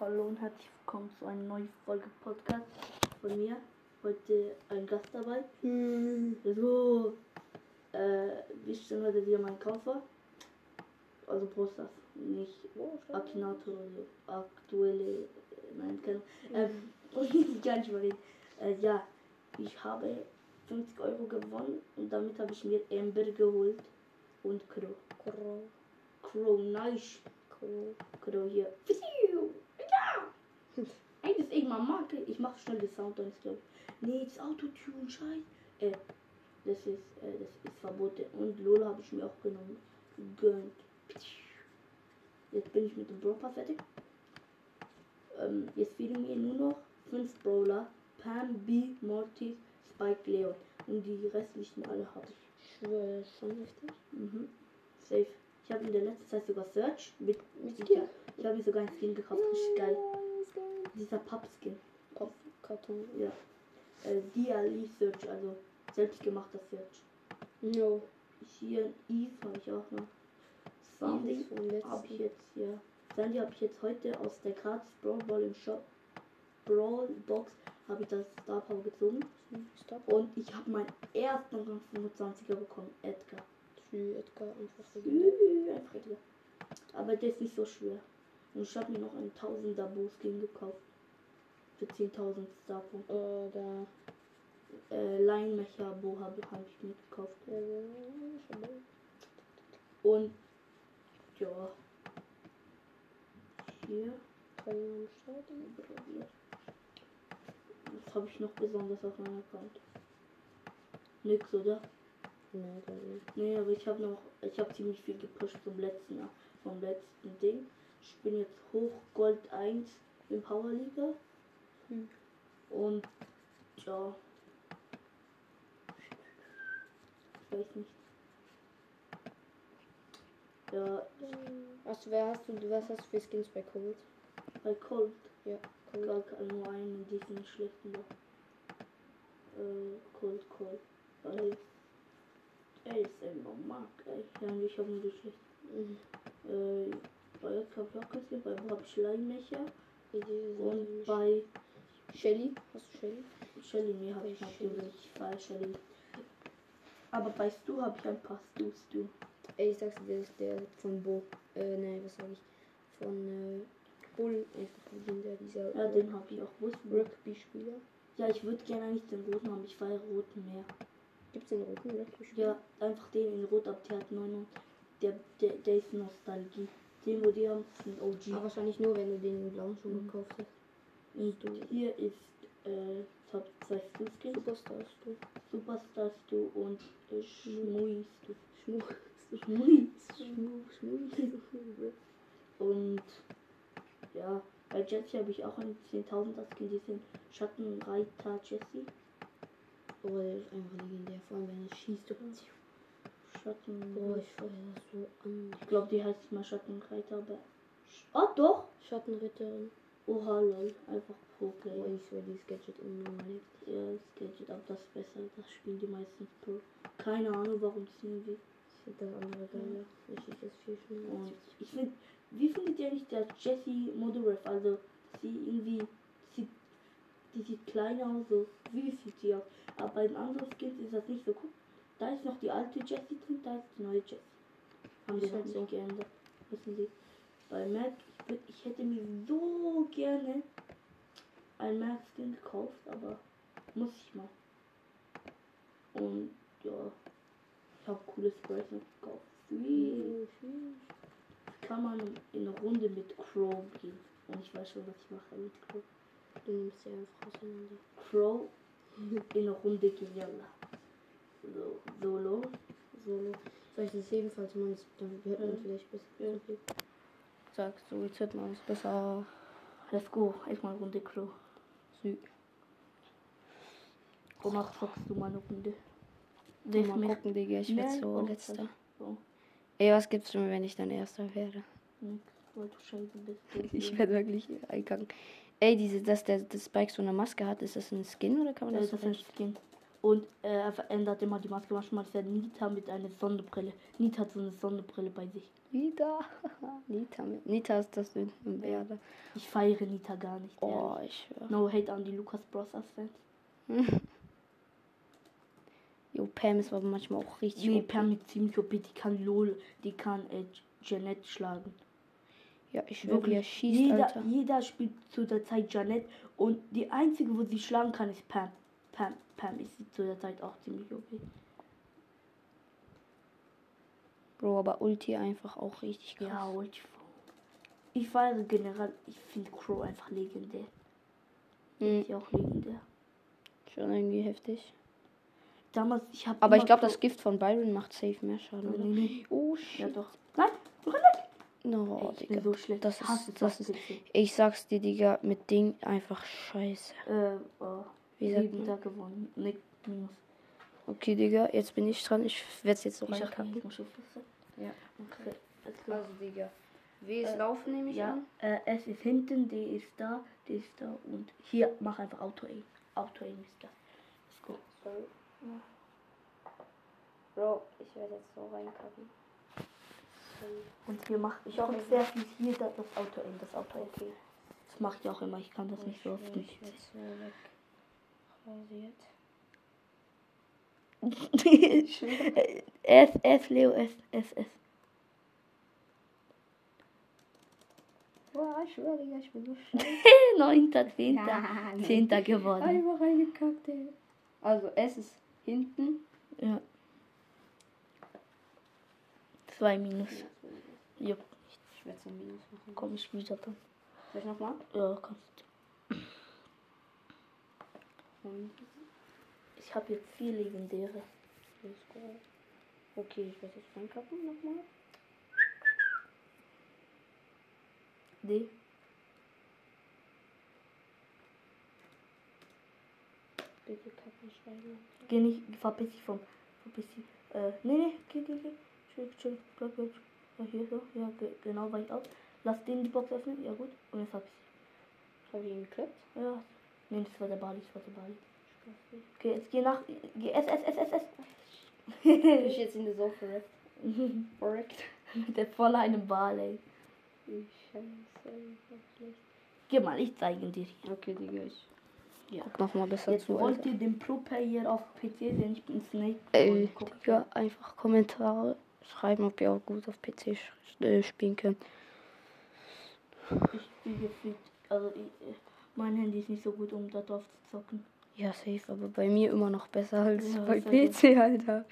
Hallo und herzlich willkommen zu einer neuen Folge Podcast von mir. Heute ein Gast dabei. So, äh, wir stellen heute wieder meinen Koffer. Also Brustaf, nicht Akinator oder so. Aktuelle, nein, keine ähm, ich kann nicht mal reden. Äh, ja, ich habe 50 Euro gewonnen und damit habe ich mir Amber geholt und Crow. Crow. Crow, nice. Crow. Crow hier. Ja! Ey, das ist irgendwann Marke. Ich mache schnell den Sound dann glaube ich. Nee, das Autotune, scheiße. Äh, das ist, äh, das ist verboten. Und Lola habe ich mir auch genommen. Gönnt. Jetzt bin ich mit dem Brawler fertig. Ähm, jetzt fehlen mir nur noch fünf Brawler. Pam, B, Mortis, Spike, Leon. Und die restlichen alle habe ich. Schwöre, ist schon heftig. Mhm. Safe. Ich habe in der letzten Zeit sogar Search mit, Mit ja, Ich habe mir sogar einen Skin gekauft. Richtig geil. Dieser Papp-Skin. Karton. Ja. Äh, DLE Search, also selbstgemachter Search. No. Hier Eve habe ich auch noch. Sandy habe ich jetzt, ja. Sandy habe ich jetzt heute aus der gratis Brawl Ball im Shop. Brawl Box habe ich das Star Power gezogen. Stop. Und ich habe meinen ersten Rang 25er bekommen. Edgar. Edgar, Einfach Edgar. Aber der ist nicht so schwer. Und ich habe mir noch einen 1000er Boost-Skin gekauft. Für 10.000 Starpunkte. Äh, da. Äh, Line Mecha Bo habe hab ich mir gekauft. Äh, schon Und ja. Hier. Was habe ich noch besonders auf meinem Account? Nix, oder? Nee, aber ich habe noch, ich habe ziemlich viel gepusht vom letzten vom letzten Ding. Ich bin jetzt hoch Gold 1 im Power Liga. Hm. Und ja. Ich weiß nicht. Ja, Was, wer hast du, was hast du für Skins bei Cold? bei Cold Ja, Cold. gar kein nur einen, die sind schlechten da. Äh, Cold, Cold. Weil, ey, ist einfach mag, ey. Ja, und ich habe nur die schlechten. Mhm. Äh, bei Blockenskin, bei Wie diese und bei Shelly. Hast du Shelly? Shelly, mir habe ich natürlich bei Shelly. Aber bei Stu habe ich ein paar Stu Stu. Ey, ich sag's dir, der ist der von Bo. Äh, ne, was sag ich? Von, äh, Bull. Einfach legendär, dieser Ja, den habe ich auch. Wo ist? Rugby-Spieler. Ja, ich würde gerne eigentlich den roten haben. Ich feiere roten mehr. Gibt's den roten Rugby-Spieler? Ja, einfach den in Rot ab, der hat 9 und der, der, der ist Nostalgie. Den, wo die haben, ist ein Aber OG. wahrscheinlich nur, wenn du den blauen schon Mhm. gekauft hast. Und hier ist äh, Top 2 Stu. Superstar hast du. Superstar Stu und äh, Schmui Stu. Schmui. Schmuh. Und ja, bei Jessie habe ich auch einen 10.000er Skin, diesen Schattenreiter Jessie. Oh, der ist einfach legendär. Vor allem, wenn er schießt. Schatten. Boah, ich das so an. ich glaube, die heißt mal Schattenreiter, aber. Oh, doch! Schattenritterin. Oha, lol. Einfach Pro Boah, Play. ich schwör, dieses Gadget unnormal lebt. Ja, das Gadget, aber das ist besser. Das spielen die meistens Pro. Keine Ahnung, warum das irgendwie. Ich finde das andere geiler. Ich schieße das viel schneller. Und ich finde, wie findet ihr nicht der Jessie Modoref? Also, sie irgendwie. Sieht, die sieht kleiner aus, so. Wie sieht sie aus? Aber bei den anderen Skins ist das nicht so cool. Da ist noch die alte Jessie drin, da ist die neue Jessie. Haben noch halt nicht so. geändert. Wissen Sie. Bei Mac, ich, würd, ich hätte mir so gerne ein Mac Skin gekauft, aber muss ich mal. Und ja, ich habe coole Sprays noch gekauft. Wie kann man in eine Runde mit Crow gehen? Und ich weiß schon, was ich mache mit Crow. Du nimmst sie einfach auseinander. Crow in eine Runde gehen, yalla. So, Solo. Solo. Soll ich das ebenfalls mal? Dann hört man Ja. vielleicht besser. Ja. Sagst du, jetzt hört man es besser. Let's go. Erstmal Runde Crow. Sü. Wonach zockst du mal eine Runde? Mal gucken, Digga. Ich werde so letzter. So. Ey, was gibt's mir, wenn ich dann erster werde? Nix, weil du scheiße bist. Ich werde wirklich eingegangen. Ey, diese, dass der das Spike so eine Maske hat, ist das ein Skin oder kann man Ja, das das so ist ein Skin. Und äh, er verändert immer die Maske. Manchmal ist er Nita mit einer Sonnenbrille. Nita hat so eine Sonnenbrille bei sich. Nita. Nita, mit- Nita ist das Werde. Ich feiere Nita gar nicht. Oh, ehrlich. ich schwör. No hate an die Lucas Brothers Fans. Jo, Pam ist aber manchmal auch richtig Nee, OP. Pam ist ziemlich OP. Die kann LOL, die kann äh, Janet schlagen. Ja, ich wie er schießt, jeder, Alter. jeder spielt zu der Zeit Janet und die einzige, wo sie schlagen kann, ist Pam. Pam, Pam ist zu der Zeit auch ziemlich OP. Bro, aber Ulti einfach auch richtig krass. Ja, Ulti. Ich feiere generell, ich finde Crow einfach legendär. Hm, Ist ja auch legendär. schon irgendwie heftig. Damals, ich habe. Aber ich glaube, das Gift von Byron macht safe mehr Schaden, oder? nee. Oh, Ja, shit. doch. Nein, Renn No, Ey, Digga. so schlecht. Das ist, das ist, ich sag's dir, Digga, mit Ding einfach scheiße. Äh, oh. Wie sagt man? da gewonnen. Nick minus. Okay, Digga, jetzt bin ich dran. Ich werd's jetzt so reinkacken. nicht. Ja. Okay. Also, Digga. W ist Äh, Laufen, nehme ich Ja, an. äh, S ist hinten, D ist da, D ist da und hier mach einfach Auto-Aim. Auto-Aim ist das. Let's go. Sorry. Bro, ich werde jetzt so reinkacken. Und hier macht ich auch hoffe, sehr viel hier da, das Auto-Aim, das Auto-Aim. Okay. Das mache ich auch immer, ich kann das nicht so oft nicht. Rasiert. S, S, Leo, S, S, S. Boah, ich schwöre, ich bin so scheiße. Neunter, zehnter, Ja, zehnter geworden. Einfach reingekackt, ey. Also, S ist hinten. Ja. Zwei Minus. Jupp, Ich werde so ein Minus machen. komm ich wieder dann. Soll ich nochmal? Ja, kannst du. Und Ich habe jetzt vier legendäre. Okay, ich werde jetzt reinkacken nochmal. D. Bitte kacken schreiben. Geh nicht, verpiss dich vom. Verpiss dich. Äh, nee, nee, geh, geh, geh. Chill, chill, bleib, bleib. Ja, hier so. Ja, ge genau, weich aus. Lass den die Box öffnen. Ja, gut. Und jetzt verpiss dich. Habe ich ihn geklappt? Ja. Nee, das war der Bali, das war der Bali. Okay, jetzt geh nach. Geh, S, S, S, S, S. Ich jetzt in der Sofa verreckt? Verreckt. der voll einem Ball, ey. Ich scheiße. so schlecht. Geh mal, ich zeige dir. Okay, Digga, ich. Ja. Guck nochmal besser Jetzt zu, wollt Alter. ihr den Pro-Player auf PC sehen? Ich bin Snake. Ey, Digga, einfach Kommentare schreiben, ob ihr auch gut auf PC äh, spielen könnt. Ich spiele gefühlt. Also, ich, äh, mein Handy ist nicht so gut, um da drauf zu zocken. Ja, safe, aber bei mir immer noch besser als Ja, bei PC, Alter.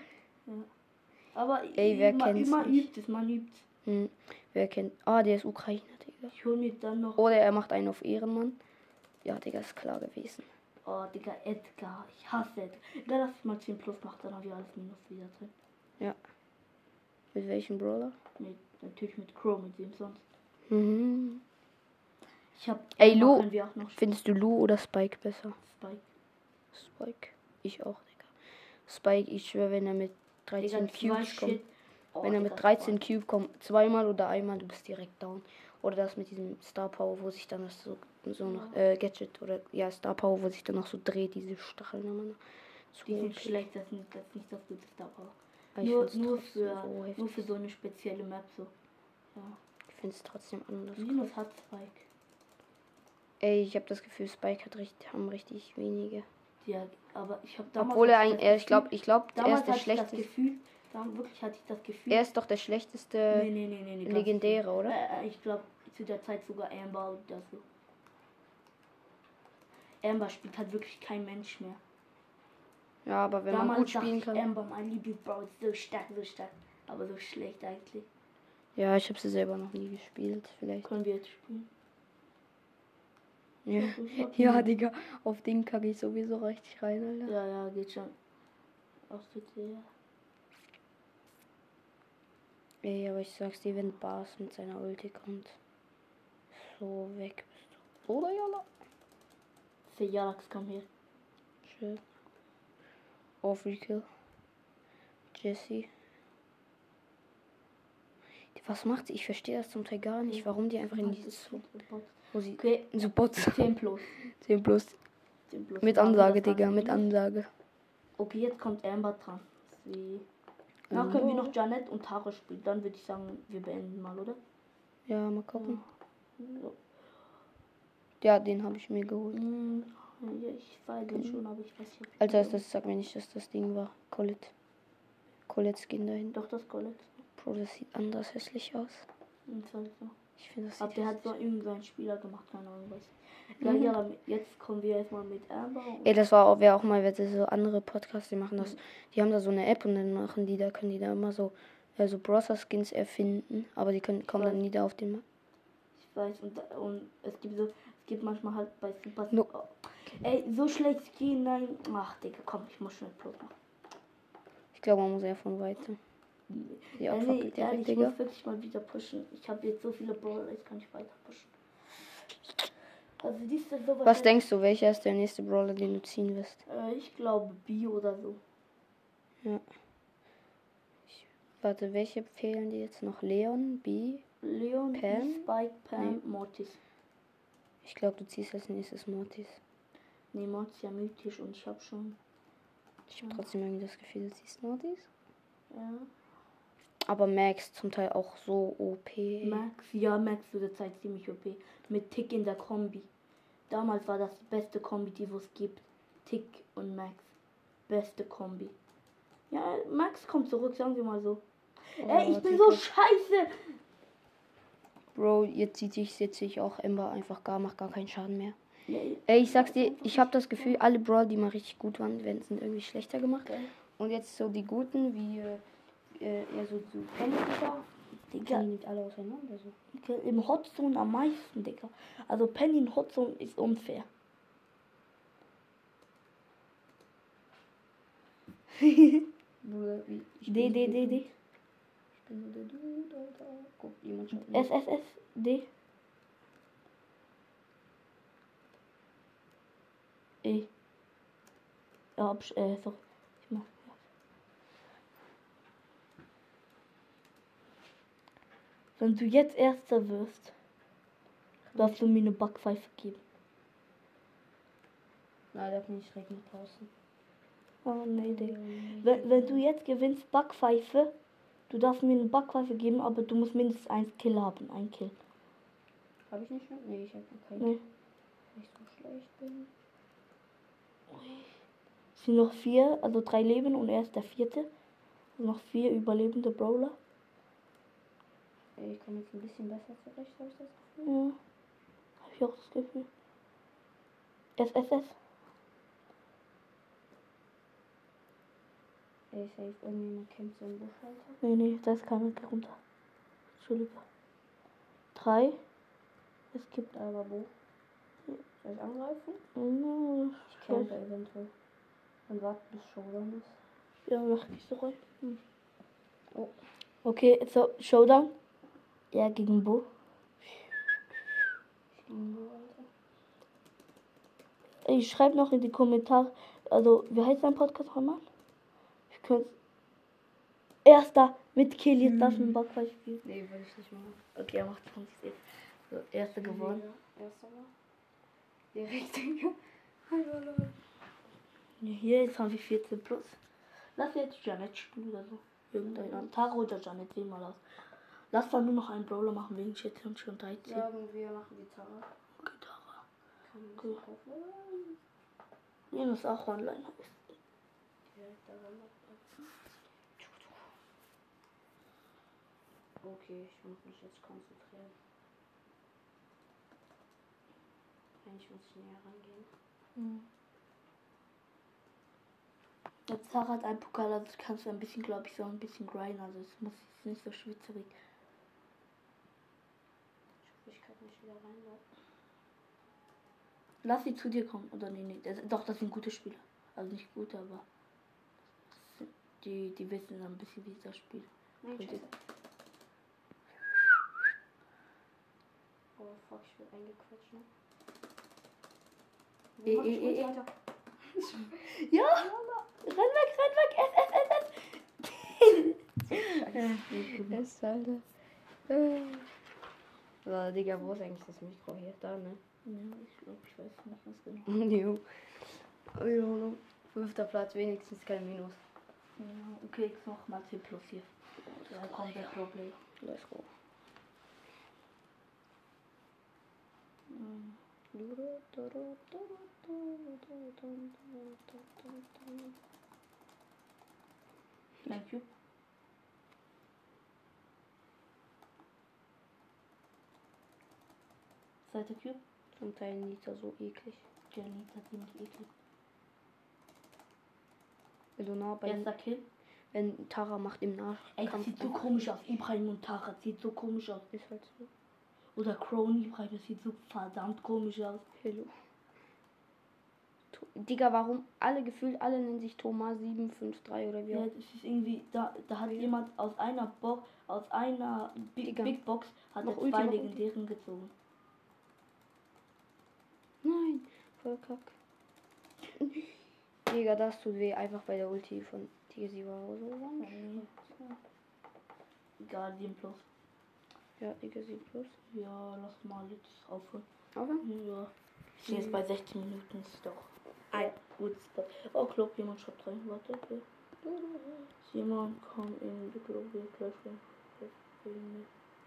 Aber Ey, wer immer, kennt's nicht? übt es, man übt Hm. Wer kennt. Ah, der ist Ukrainer, Digga. Ich hol mir dann noch. Oder er macht einen auf Ehrenmann. Ja, Digga, ist klar gewesen. Oh, Digga, Edgar. Ich hasse Edgar. Egal, dass ich mal 10 plus mache, dann habe ich alles minus wieder drin. Mit welchem Brawler? Mit, natürlich mit Crow, mit wem sonst. Mhm. Ich hab. Ey, Lu. Findest du Lou oder Spike besser? Spike. Spike. Ich auch, Digga. Spike, ich schwöre, wenn er mit 13 Digga, Cubes kommt. Oh, Wenn er mit 13 Cube kommt, zweimal oder einmal, du bist direkt down. Oder das mit diesem Star Power, wo sich dann das so, so noch, äh, Gadget oder, ja, Star Power, wo sich dann noch so dreht, diese Stacheln Ende. So Die sind schlecht, das ist nicht das, ist nicht das gute Star Power. Aber Nur, find's nur, für, so nur für so eine spezielle Map so. Ja. Ich finde es trotzdem anders. Linus hat Spike. Ey, ich habe das Gefühl, Spike hat richtig, haben richtig wenige. Ja, aber ich habe damals. Obwohl er das er, ich glaube, ich glaube, er ist der das schlechteste. Gefühl, wirklich hatte ich das Gefühl. Er ist doch der schlechteste nee, nee, nee, nee, Legendäre, oder? Äh, äh, ich glaube zu der Zeit sogar Amber oder so. Amber spielt halt wirklich kein Mensch mehr. Ja, aber wenn man Damals gut dachte spielen kann. Amber, mein Lieblingsbau ist so stark, so stark. Aber so schlecht eigentlich. Ja, ich habe sie selber noch nie gespielt, vielleicht. Können wir jetzt spielen? Ja, ja Digga, auf den kacke ich sowieso richtig rein, Alter. Ja, ja, geht schon. Aus der Ey, aber ich sag's dir, wenn Bars mit seiner Ulti kommt, so weg bist du. Oder Jalla? Say Jalax, komm her. Shit. Overkill. Jesse. Was macht sie? Ich verstehe das zum Teil gar nicht, warum die einfach in dieses sie Okay, so Bots 10 plus. 10 plus 10 plus. mit Ansage, Digga, mit. Ansage. Okay, jetzt kommt Amber dran. Sie. Danach können wir noch Janet und Tara spielen. Dann würde ich sagen, wir beenden mal, oder? Ja, mal gucken. So. Ja, den habe ich mir geholt. Hm, ja, ich weiß den schon, aber ich weiß nicht. ich Also das, sag mir nicht, dass das Ding war. Colette. Colette Skin dahin. Doch, das Colette. Bro, das sieht anders hässlich aus. Und so. Ich finde das Aber der hat so irgendeinen Spieler gemacht, keine Ahnung was. Ja, Mhm. ja, jetzt kommen wir erstmal mit Amber. Ey, das war auch, wäre auch mal, so andere Podcasts, die machen das. Die haben da so eine App und dann machen die, da können die da immer so, äh, so Browser-Skins erfinden, aber die können, kommen dann nie da auf den Markt. ich weiß, und, und es gibt so, es gibt manchmal halt bei Super. No. Oh. Ey, so schlecht Skin, nein. Ach, Digga, komm, ich muss schnell Plus machen. Ich glaube, man muss eher von weiter. Die Ja, Opfer nee, direkt, ehrlich, ich muss wirklich mal wieder pushen. Ich habe jetzt so viele Brawler, jetzt kann ich weiter pushen. Also dies ist so Was denkst du, welcher ist der nächste Brawler, den du ziehen wirst? Äh, ich glaube B oder so. Warte, welche fehlen dir jetzt noch? Leon, B? Leon, Pam? B, Spike, Pam, Mortis. Ich glaube, du ziehst als nächstes Mortis. Nee, Mortis ist ja mythisch und ich habe schon. Ich habe trotzdem irgendwie das Gefühl, du ziehst Mortis. Ja. Aber Max zum Teil auch so OP. Max, ja, Max zu der Zeit ziemlich OP. Mit Tick in der Kombi. Damals war das die beste Kombi, die es gibt. Tick und Max. Beste Kombi. Ja, Max kommt zurück, sagen wir mal so. Ey, ich Oh, bin so scheiße. Bro, jetzt sieht ich, jetzt sehe ich auch Ember einfach gar, macht gar keinen Schaden mehr. Ja, Ey, ich sag's dir, ich habe das Gefühl, alle Brawl, die mal richtig gut waren, werden sind irgendwie schlechter gemacht. Okay. Und jetzt so die guten, wie äh, eher so, so Penny, Digga. Die nicht alle auseinander so. Digga, im Hotzone am meisten, Digga. Also Penny in Hotzone ist unfair. D, D, D. D. Guck, jemand schaut S, S, S, D. E. Ja, äh, sorry. Ich mach, ja. Wenn du jetzt Erster wirst, darfst du mir eine Backpfeife geben. Bin ich direkt nach draußen. Oh nee, Digga. Wenn, wenn du jetzt gewinnst, Backpfeife, du darfst mir eine Backpfeife geben, aber du musst mindestens ein Kill haben. Ein Kill. Habe ich nicht schon? Nee, ich habe noch keinen. Nee. Weil ich so schlecht bin. Es sind noch vier, also drei Leben und er ist der vierte. Also noch vier überlebende Brawler. Ich komme jetzt ein bisschen besser zurecht, habe ich das Gefühl. Ja. Hab ich auch das Gefühl. SSS. Ey, safe, irgendjemand kämpft so im Busch, Alter. Nee, nee, da ist keiner runter. Entschuldigung. Drei. Es gibt Aber wo? Soll ich angreifen? Mm, Ich campe eventuell. Und warte bis Showdown ist. Ja, mach ich so rein. Hm. Oh. Okay, so, Showdown. Ja, gegen Bo. Ich schreibe noch in die Kommentare. Also, wie heißt dein Podcast nochmal? Ich könnte. Erster mit Kill, jetzt darf ich einen Backfleisch spielen. Nee, würde ich nicht machen. Okay, er macht 20 Safe. So, erster gewonnen. Erster mal. Direkt, Digga. Ja, hier jetzt haben wir 14 plus. Lass jetzt Janet spielen oder so. Irgendein. Taro oder Janet, wähl mal aus. Lass dann nur noch einen Brawler machen wegen Chat und schon 13. Sagen wir machen. Okay, Tara. Kann man Cool. sich kaufen. Minus auch online heißt. Okay, ich muss mich jetzt konzentrieren. Eigentlich muss ich näher rangehen. Jetzt Tara hat einen Pokal, also kannst du ein bisschen, glaube ich, so ein bisschen grinden. Also es muss nicht so schwitzerig. Ich hoffe, ich kann nicht wieder rein. Lass sie zu dir kommen. Oder nee, nee. Das, doch, das sind gute Spieler. Also nicht gute, aber. Die, die wissen ein bisschen, wie das Spiel. Oh fuck, ich will eingequetscht. Ne? Eh, eh. weiter. Ja! Renn weg, renn weg! S, S, S, S! Yes, Alter. So, Digga, wo ist eigentlich das Mikro hier? Da, ne? Ja, ich glaube, ich weiß nicht was genau. Jo. Fünfter Platz, wenigstens kein Minus. Ja, okay, ich mach mal 10 plus hier. Da kommt der Problem. Let's go. Thank you. Zweiter Cube. Zum Teil nicht so eklig. Janita ziemlich eklig. Nah bei Erster Kill. wenn Tara macht im Nachkampf. Ey, das sieht so komisch aus. Ibrahim und Tara sieht so komisch aus. ist halt so. Oder Crone Ibrahim, das sieht so verdammt komisch aus. Hello. To- Digga, warum alle gefühlt, alle nennen sich Thomas 753 oder wie Ja, das ist irgendwie, da, da hat Ja. jemand aus einer Box, aus einer Big. Big Box, hat Noch zwei Ulti. legendären gezogen. Nein, voll kack. Digga, das tut weh. Einfach bei der Ulti von Tigasi war so. Egal, 7 plus. Ja, Tigasi plus. Ja, lass mal jetzt aufhören. Aber Ja. Ich bin jetzt bei 16 Minuten, ist doch ein gutes Spot. Oh, Club, jemand schreibt rein. Warte, okay. Jemand kommt in die Club, wir Clash Game.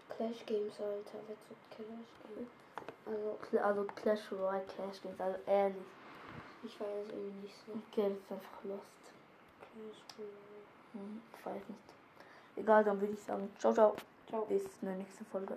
Clash Games, Alter. Wer zockt Clash Games? Also, Also Clash Royale Clash Games, also ehrlich. ich weiß irgendwie nicht so. Okay, das ist einfach lost. Clash Royale. Hm, ich weiß nicht. Egal, dann würde ich sagen, ciao, ciao. Ciao. Bis in der nächsten Folge.